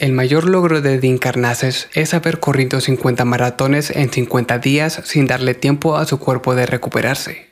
El mayor logro de Dean Carnaces es haber corrido 50 maratones en 50 días sin darle tiempo a su cuerpo de recuperarse.